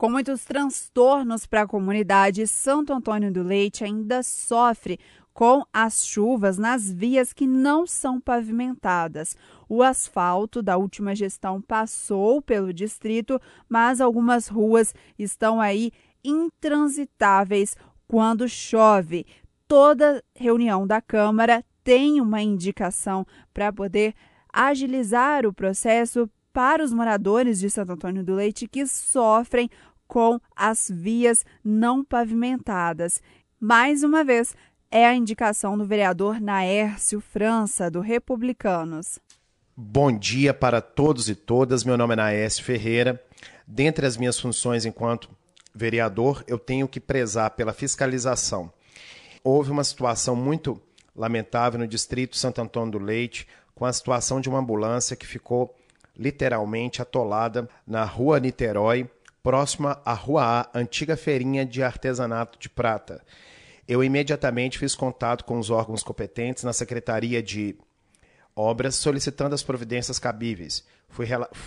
Com muitos transtornos para a comunidade, Santo Antônio do Leite ainda sofre com as chuvas nas vias que não são pavimentadas. O asfalto da última gestão passou pelo distrito, mas algumas ruas estão aí intransitáveis quando chove. Toda reunião da Câmara tem uma indicação para poder agilizar o processo para os moradores de Santo Antônio do Leite que sofrem com as vias não pavimentadas. Mais uma vez, é a indicação do vereador Naércio França, do Republicanos. Bom dia para todos e todas. Meu nome é Naércio Ferreira. Dentre as minhas funções enquanto vereador, eu tenho que prezar pela fiscalização. Houve uma situação muito lamentável no distrito Santo Antônio do Leite, com a situação de uma ambulância que ficou literalmente atolada na rua Niterói, próxima à Rua A, antiga feirinha de artesanato de prata. Eu imediatamente fiz contato com os órgãos competentes na Secretaria de Obras solicitando as providências cabíveis. Fui,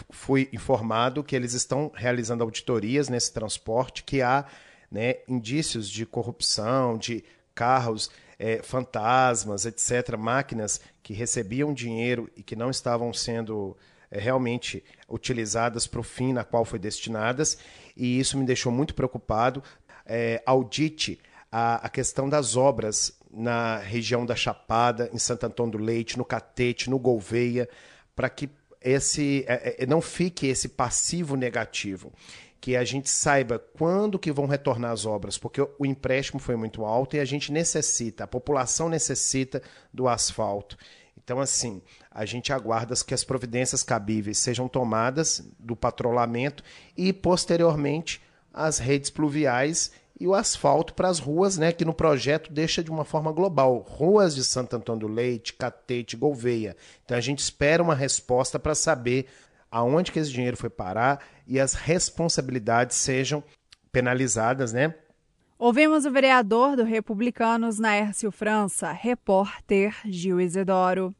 fui informado que eles estão realizando auditorias nesse transporte, que há né, indícios de corrupção, de carros é, fantasmas, etc., máquinas que recebiam dinheiro e que não estavam sendo realmente utilizadas para o fim na qual foi destinadas, e isso me deixou muito preocupado. É, audite a, a questão das obras na região da Chapada, em Santo Antônio do Leite, no Catete, no Gouveia, para que esse é, é, não fique esse passivo negativo que a gente saiba quando que vão retornar as obras, porque o empréstimo foi muito alto e a gente necessita, a população necessita do asfalto. Então, assim, a gente aguarda que as providências cabíveis sejam tomadas do patrulhamento e, posteriormente, as redes pluviais e o asfalto para as ruas, né, que no projeto deixa de uma forma global. Ruas de Santo Antônio do Leite, Catete, Gouveia. Então a gente espera uma resposta para saber aonde que esse dinheiro foi parar e as responsabilidades sejam penalizadas, né? Ouvimos o vereador do Republicanos, Naércio França, repórter Gil Isidoro.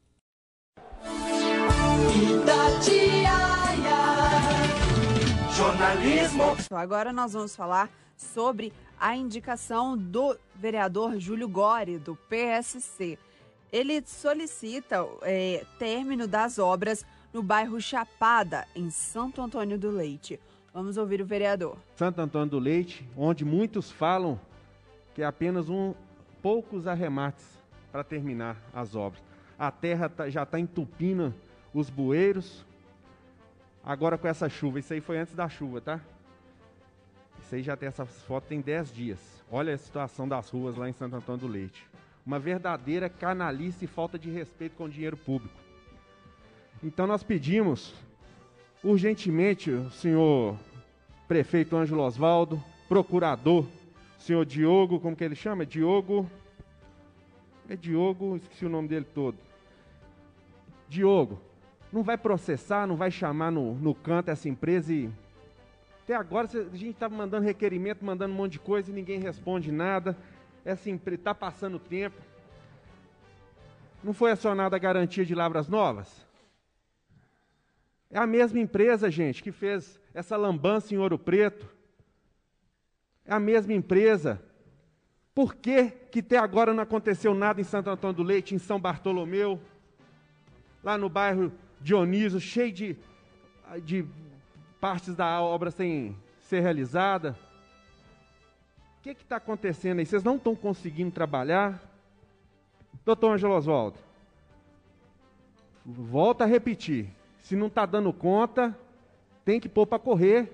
Jornalismo. Agora nós vamos falar sobre a indicação do vereador Júlio Gore, do PSC. Ele solicita é, término das obras no bairro Chapada, em Santo Antônio do Leite. Vamos ouvir o vereador. Santo Antônio do Leite, onde muitos falam que é apenas um poucos arremates para terminar as obras. A terra tá, já está entupindo os bueiros. Agora com essa chuva, isso aí foi antes da chuva, tá? Isso aí já tem essa foto tem 10 dias. Olha a situação das ruas lá em Santo Antônio do Leite. Uma verdadeira canalice e falta de respeito com o dinheiro público. Então nós pedimos urgentemente o senhor prefeito Ângelo Osvaldo, procurador, senhor Diogo, como que ele chama? Diogo. É Diogo, esqueci o nome dele todo. Diogo, não vai processar, não vai chamar no, no canto essa empresa e. Até agora a gente estava mandando requerimento, mandando um monte de coisa e ninguém responde nada. Essa empresa está passando tempo. Não foi acionada a garantia de Lavras Novas? É a mesma empresa, gente, que fez essa lambança em Ouro Preto. É a mesma empresa. Por que, que até agora não aconteceu nada em Santo Antônio do Leite, em São Bartolomeu, lá no bairro Dionísio, cheio de, de partes da obra sem ser realizada? O que está acontecendo aí? Vocês não estão conseguindo trabalhar? Doutor Angelo Oswaldo, volta a repetir. Se não está dando conta, tem que pôr para correr.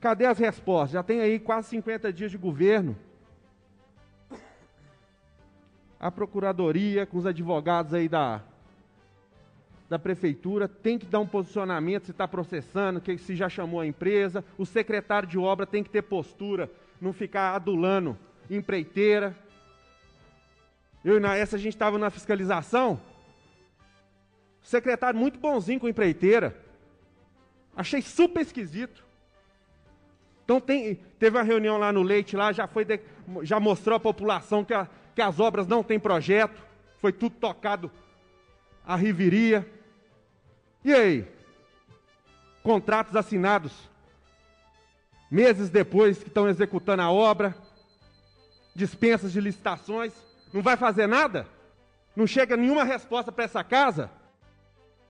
Cadê as respostas? Já tem aí quase 50 dias de governo. A procuradoria, com os advogados aí da, da prefeitura, tem que dar um posicionamento se está processando, que se já chamou a empresa. O secretário de obra tem que ter postura, não ficar adulando empreiteira. Eu e na essa a gente estava na fiscalização. Secretário muito bonzinho com empreiteira. Achei super esquisito. Então tem, teve uma reunião lá no Leite, lá já foi de, já mostrou à população que, a, que as obras não têm projeto, foi tudo tocado a riveria. E aí? Contratos assinados meses depois que estão executando a obra, dispensas de licitações, não vai fazer nada? Não chega nenhuma resposta para essa casa?